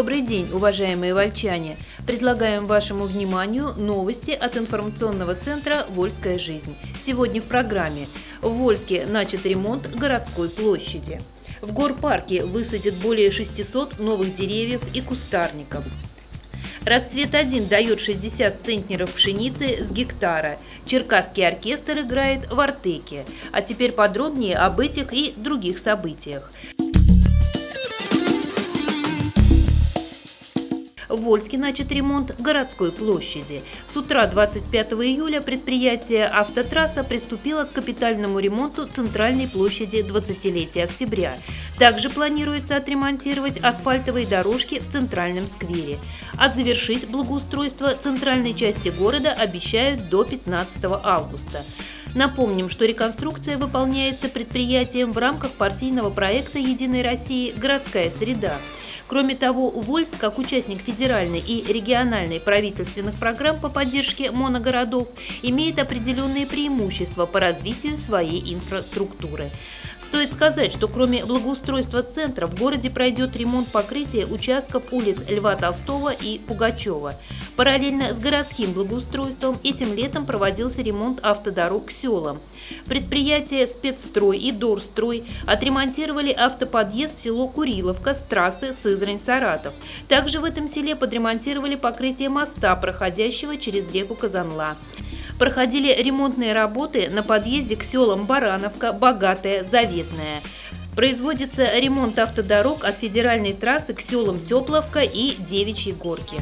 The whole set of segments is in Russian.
Добрый день, уважаемые вольчане! Предлагаем вашему вниманию новости от информационного центра «Вольская жизнь». Сегодня в программе в Вольске начат ремонт городской площади. В горпарке высадят более 600 новых деревьев и кустарников. «Рассвет-1» дает 60 центнеров пшеницы с гектара. Черкасский оркестр играет в Артеке. А теперь подробнее об этих и других событиях. В Вольске начат ремонт городской площади. С утра 25 июля предприятие «Автотрасса» приступило к капитальному ремонту центральной площади 20-летия октября. Также планируется отремонтировать асфальтовые дорожки в центральном сквере. А завершить благоустройство центральной части города обещают до 15 августа. Напомним, что реконструкция выполняется предприятием в рамках партийного проекта «Единой России. Городская среда». Кроме того, Вольск, как участник федеральной и региональной правительственных программ по поддержке моногородов, имеет определенные преимущества по развитию своей инфраструктуры. Стоит сказать, что кроме благоустройства центра в городе пройдет ремонт покрытия участков улиц Льва Толстого и Пугачева. Параллельно с городским благоустройством этим летом проводился ремонт автодорог к селам. Предприятия «Спецстрой» и «Дорстрой» отремонтировали автоподъезд в село Куриловка с трассы Сызрань-Саратов. Также в этом селе подремонтировали покрытие моста, проходящего через реку Казанла проходили ремонтные работы на подъезде к селам Барановка, Богатая, Заветная. Производится ремонт автодорог от федеральной трассы к селам Тепловка и Девичьей Горки.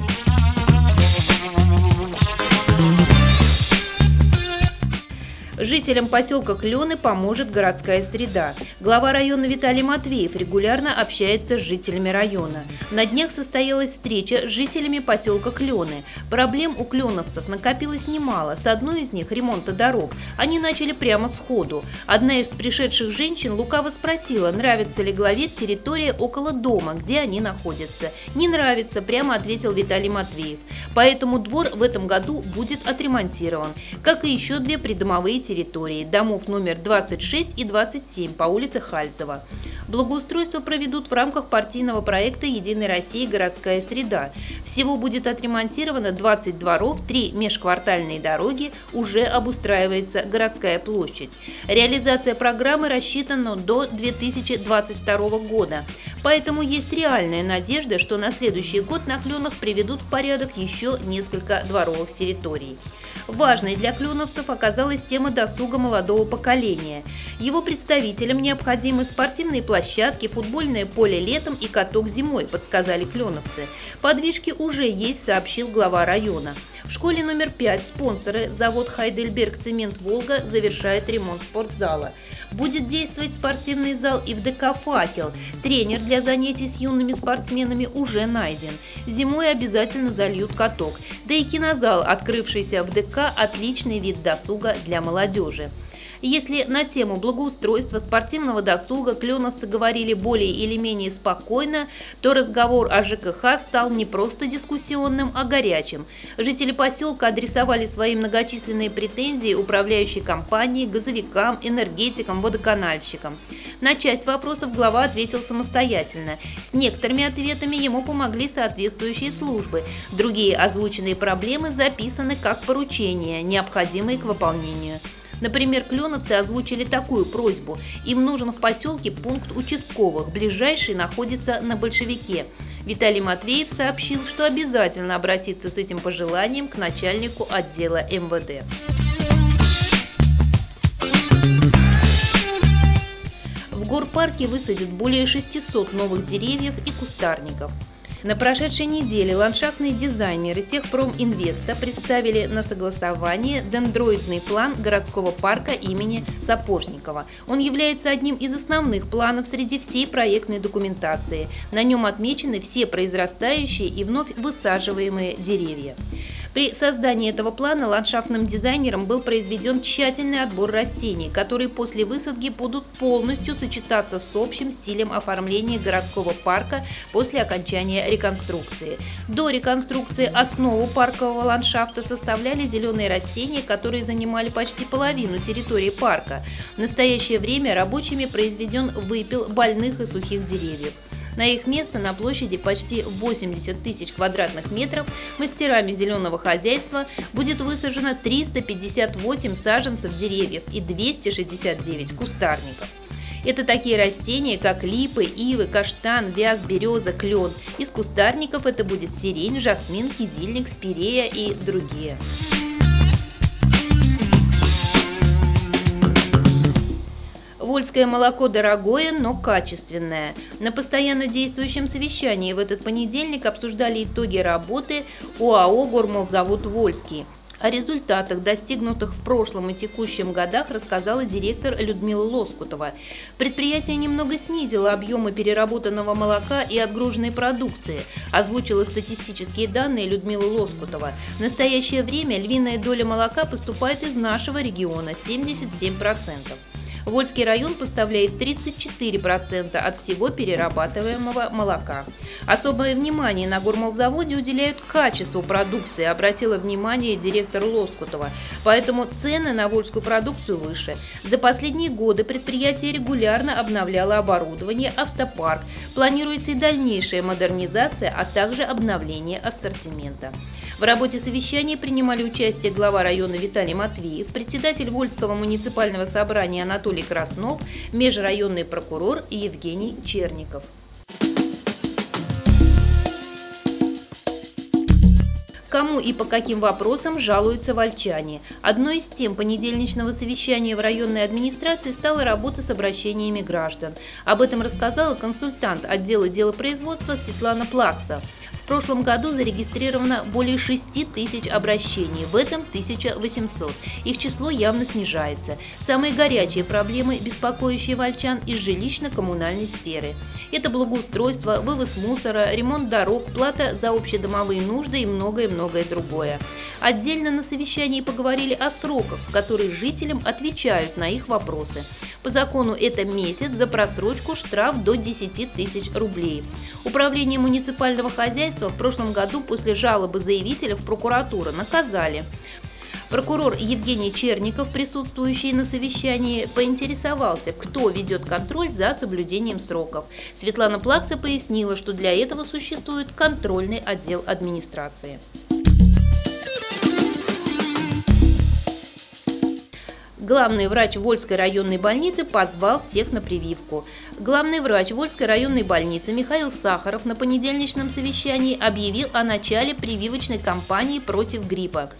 Жителям поселка Клены поможет городская среда. Глава района Виталий Матвеев регулярно общается с жителями района. На днях состоялась встреча с жителями поселка Клены. Проблем у кленовцев накопилось немало. С одной из них – ремонта дорог. Они начали прямо сходу. Одна из пришедших женщин лукаво спросила, нравится ли главе территория около дома, где они находятся. «Не нравится», – прямо ответил Виталий Матвеев. Поэтому двор в этом году будет отремонтирован, как и еще две придомовые территории домов номер 26 и 27 по улице Хальцева. Благоустройство проведут в рамках партийного проекта «Единой России. Городская среда». Всего будет отремонтировано 20 дворов, 3 межквартальные дороги, уже обустраивается городская площадь. Реализация программы рассчитана до 2022 года. Поэтому есть реальная надежда, что на следующий год на Кленах приведут в порядок еще несколько дворовых территорий. Важной для клюновцев оказалась тема досуга молодого поколения. Его представителям необходимы спортивные площадки, футбольное поле летом и каток зимой, подсказали клюновцы. Подвижки уже есть, сообщил глава района. В школе номер 5 спонсоры завод Хайдельберг Цемент Волга завершает ремонт спортзала. Будет действовать спортивный зал и в ДК «Факел». Тренер для занятий с юными спортсменами уже найден. Зимой обязательно зальют каток. Да и кинозал, открывшийся в ДК, отличный вид досуга для молодежи. Если на тему благоустройства спортивного досуга кленовцы говорили более или менее спокойно, то разговор о ЖКХ стал не просто дискуссионным, а горячим. Жители поселка адресовали свои многочисленные претензии управляющей компании, газовикам, энергетикам, водоканальщикам. На часть вопросов глава ответил самостоятельно. С некоторыми ответами ему помогли соответствующие службы. Другие озвученные проблемы записаны как поручения, необходимые к выполнению. Например, кленовцы озвучили такую просьбу. Им нужен в поселке пункт участковых, ближайший находится на Большевике. Виталий Матвеев сообщил, что обязательно обратится с этим пожеланием к начальнику отдела МВД. В горпарке высадят более 600 новых деревьев и кустарников. На прошедшей неделе ландшафтные дизайнеры Техпроминвеста представили на согласование дендроидный план городского парка имени Сапожникова. Он является одним из основных планов среди всей проектной документации. На нем отмечены все произрастающие и вновь высаживаемые деревья. При создании этого плана ландшафтным дизайнером был произведен тщательный отбор растений, которые после высадки будут полностью сочетаться с общим стилем оформления городского парка после окончания реконструкции. До реконструкции основу паркового ландшафта составляли зеленые растения, которые занимали почти половину территории парка. В настоящее время рабочими произведен выпил больных и сухих деревьев. На их место на площади почти 80 тысяч квадратных метров мастерами зеленого хозяйства будет высажено 358 саженцев деревьев и 269 кустарников. Это такие растения, как липы, ивы, каштан, вяз, береза, клен. Из кустарников это будет сирень, жасмин, кизильник, спирея и другие. Вольское молоко дорогое, но качественное. На постоянно действующем совещании в этот понедельник обсуждали итоги работы ОАО «Гормолзавод Вольский». О результатах, достигнутых в прошлом и текущем годах, рассказала директор Людмила Лоскутова. Предприятие немного снизило объемы переработанного молока и отгруженной продукции, озвучила статистические данные Людмила Лоскутова. В настоящее время львиная доля молока поступает из нашего региона – 77%. Вольский район поставляет 34% от всего перерабатываемого молока. Особое внимание на гормолзаводе уделяют качеству продукции, обратила внимание директор Лоскутова. Поэтому цены на вольскую продукцию выше. За последние годы предприятие регулярно обновляло оборудование, автопарк. Планируется и дальнейшая модернизация, а также обновление ассортимента. В работе совещания принимали участие глава района Виталий Матвеев, председатель Вольского муниципального собрания Анатолий Краснов, межрайонный прокурор Евгений Черников. Кому и по каким вопросам жалуются вольчане? Одной из тем понедельничного совещания в районной администрации стала работа с обращениями граждан. Об этом рассказала консультант отдела делопроизводства Светлана Плакса прошлом году зарегистрировано более 6 тысяч обращений, в этом 1800. Их число явно снижается. Самые горячие проблемы, беспокоящие вольчан из жилищно-коммунальной сферы. Это благоустройство, вывоз мусора, ремонт дорог, плата за общедомовые нужды и многое-многое другое. Отдельно на совещании поговорили о сроках, в которые жителям отвечают на их вопросы. По закону это месяц, за просрочку штраф до 10 тысяч рублей. Управление муниципального хозяйства в прошлом году после жалобы заявителя в прокуратуру наказали. Прокурор Евгений Черников, присутствующий на совещании, поинтересовался, кто ведет контроль за соблюдением сроков. Светлана Плакса пояснила, что для этого существует контрольный отдел администрации. Главный врач Вольской районной больницы позвал всех на прививку. Главный врач Вольской районной больницы Михаил Сахаров на понедельничном совещании объявил о начале прививочной кампании против гриппа.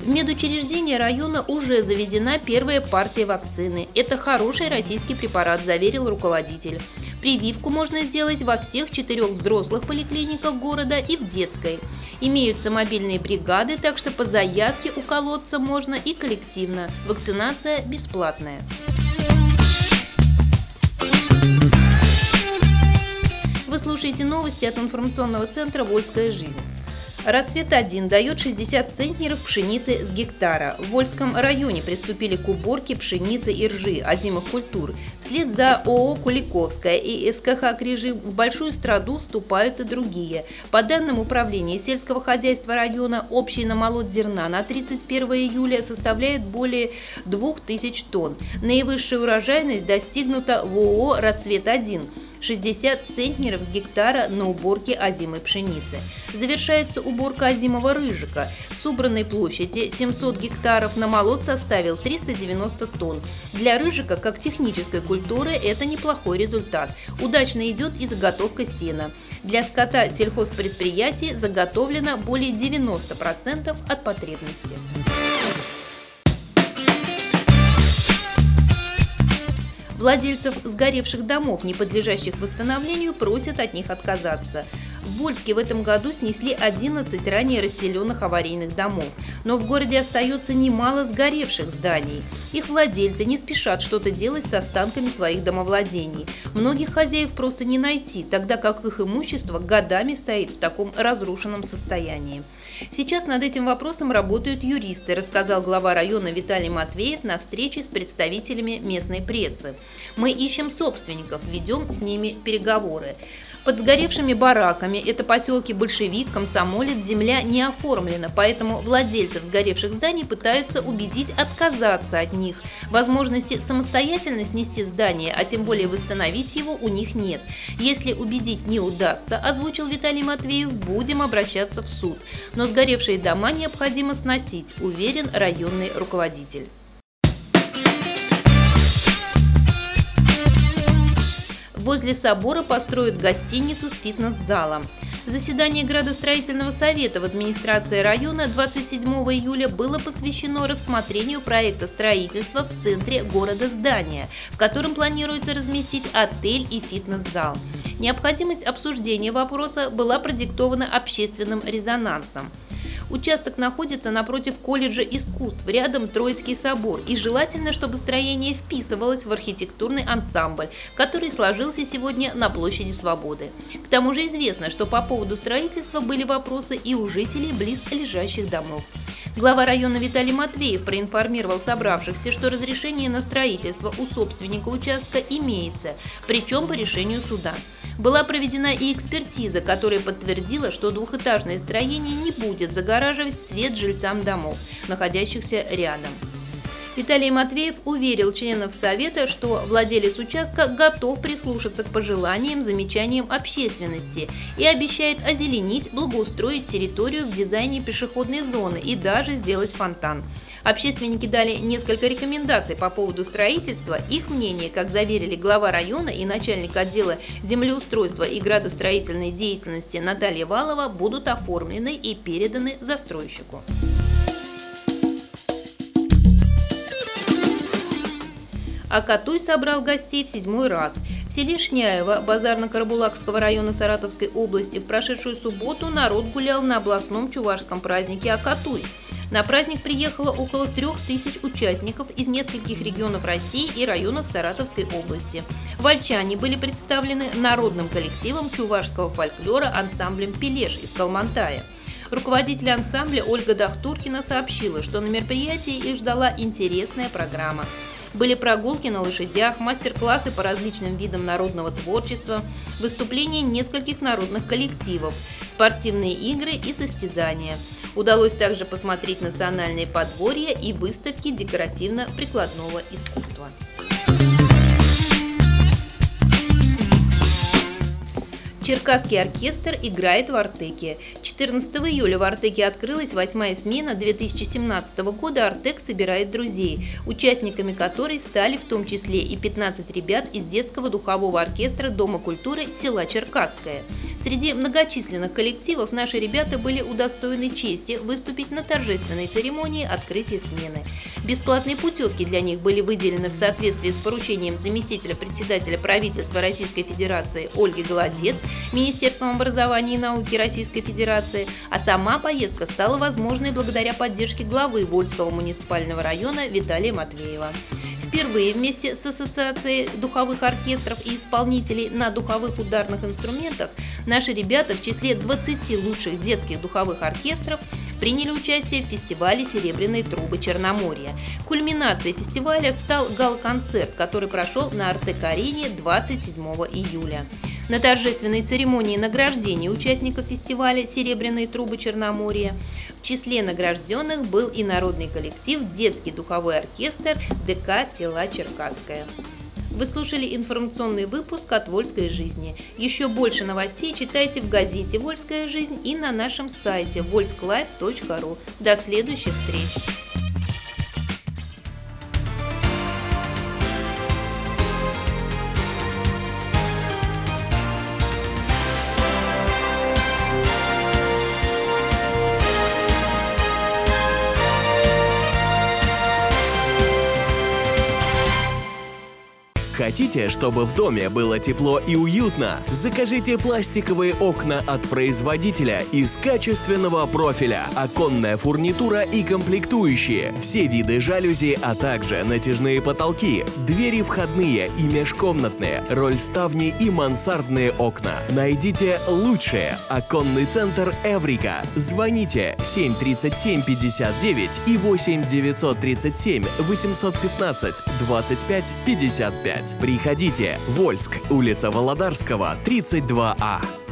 В медучреждение района уже завезена первая партия вакцины. Это хороший российский препарат, заверил руководитель. Прививку можно сделать во всех четырех взрослых поликлиниках города и в детской. Имеются мобильные бригады, так что по заявке уколоться можно и коллективно. Вакцинация бесплатная. Вы слушаете новости от информационного центра «Вольская жизнь». «Рассвет-1» дает 60 центнеров пшеницы с гектара. В Вольском районе приступили к уборке пшеницы и ржи озимых культур. Вслед за ООО «Куликовская» и СКХ «Крижи» в большую страду вступают и другие. По данным Управления сельского хозяйства района, общий намолот зерна на 31 июля составляет более 2000 тонн. Наивысшая урожайность достигнута в ООО «Рассвет-1» 60 центнеров с гектара на уборке озимой пшеницы. Завершается уборка озимого рыжика. С убранной площади 700 гектаров на молот составил 390 тонн. Для рыжика, как технической культуры, это неплохой результат. Удачно идет и заготовка сена. Для скота сельхозпредприятий заготовлено более 90% от потребности. Владельцев сгоревших домов, не подлежащих восстановлению, просят от них отказаться. В Вольске в этом году снесли 11 ранее расселенных аварийных домов. Но в городе остается немало сгоревших зданий. Их владельцы не спешат что-то делать с останками своих домовладений. Многих хозяев просто не найти, тогда как их имущество годами стоит в таком разрушенном состоянии. Сейчас над этим вопросом работают юристы, рассказал глава района Виталий Матвеев на встрече с представителями местной прессы. Мы ищем собственников, ведем с ними переговоры. Под сгоревшими бараками, это поселки Большевик, Комсомолец, земля не оформлена, поэтому владельцев сгоревших зданий пытаются убедить отказаться от них. Возможности самостоятельно снести здание, а тем более восстановить его, у них нет. Если убедить не удастся, озвучил Виталий Матвеев, будем обращаться в суд. Но сгоревшие дома необходимо сносить, уверен районный руководитель. Возле собора построят гостиницу с фитнес-залом. Заседание градостроительного совета в администрации района 27 июля было посвящено рассмотрению проекта строительства в центре города здания, в котором планируется разместить отель и фитнес-зал. Необходимость обсуждения вопроса была продиктована общественным резонансом. Участок находится напротив колледжа искусств, рядом Троицкий собор, и желательно, чтобы строение вписывалось в архитектурный ансамбль, который сложился сегодня на площади Свободы. К тому же известно, что по поводу строительства были вопросы и у жителей близ лежащих домов. Глава района Виталий Матвеев проинформировал собравшихся, что разрешение на строительство у собственника участка имеется, причем по решению суда. Была проведена и экспертиза, которая подтвердила, что двухэтажное строение не будет загораживать свет жильцам домов, находящихся рядом. Виталий Матвеев уверил членов Совета, что владелец участка готов прислушаться к пожеланиям, замечаниям общественности и обещает озеленить, благоустроить территорию в дизайне пешеходной зоны и даже сделать фонтан. Общественники дали несколько рекомендаций по поводу строительства. Их мнение, как заверили глава района и начальник отдела землеустройства и градостроительной деятельности Наталья Валова, будут оформлены и переданы застройщику. А Катуй собрал гостей в седьмой раз – в селе Шняево Базарно-Карабулакского района Саратовской области в прошедшую субботу народ гулял на областном чувашском празднике Акатуй. На праздник приехало около трех тысяч участников из нескольких регионов России и районов Саратовской области. Вальчане были представлены народным коллективом чувашского фольклора ансамблем «Пелеш» из Калмантая. Руководитель ансамбля Ольга Дахтуркина сообщила, что на мероприятии их ждала интересная программа. Были прогулки на лошадях, мастер-классы по различным видам народного творчества, выступления нескольких народных коллективов, спортивные игры и состязания – Удалось также посмотреть национальные подворья и выставки декоративно-прикладного искусства. Черкасский оркестр играет в Артеке. 14 июля в Артеке открылась восьмая смена 2017 года «Артек собирает друзей», участниками которой стали в том числе и 15 ребят из детского духового оркестра Дома культуры села Черкасское. Среди многочисленных коллективов наши ребята были удостоены чести выступить на торжественной церемонии открытия смены. Бесплатные путевки для них были выделены в соответствии с поручением заместителя председателя правительства Российской Федерации Ольги Голодец, Министерством образования и науки Российской Федерации, а сама поездка стала возможной благодаря поддержке главы Вольского муниципального района Виталия Матвеева. Впервые вместе с Ассоциацией духовых оркестров и исполнителей на духовых ударных инструментах наши ребята в числе 20 лучших детских духовых оркестров приняли участие в фестивале «Серебряные трубы Черноморья». Кульминацией фестиваля стал гал-концерт, который прошел на Артек-арене 27 июля. На торжественной церемонии награждения участников фестиваля «Серебряные трубы Черноморья» в числе награжденных был и народный коллектив «Детский духовой оркестр ДК села Черкасская». Вы слушали информационный выпуск от «Вольской жизни». Еще больше новостей читайте в газете «Вольская жизнь» и на нашем сайте volsklife.ru. До следующих встреч! Хотите, чтобы в доме было тепло и уютно? Закажите пластиковые окна от производителя из качественного профиля, оконная фурнитура и комплектующие, все виды жалюзи, а также натяжные потолки, двери входные и межкомнатные, рольставни и мансардные окна. Найдите лучшее. Оконный центр Эврика. Звоните 737 59 и 8 937 815 25 55. Приходите, Вольск, улица Володарского, 32А.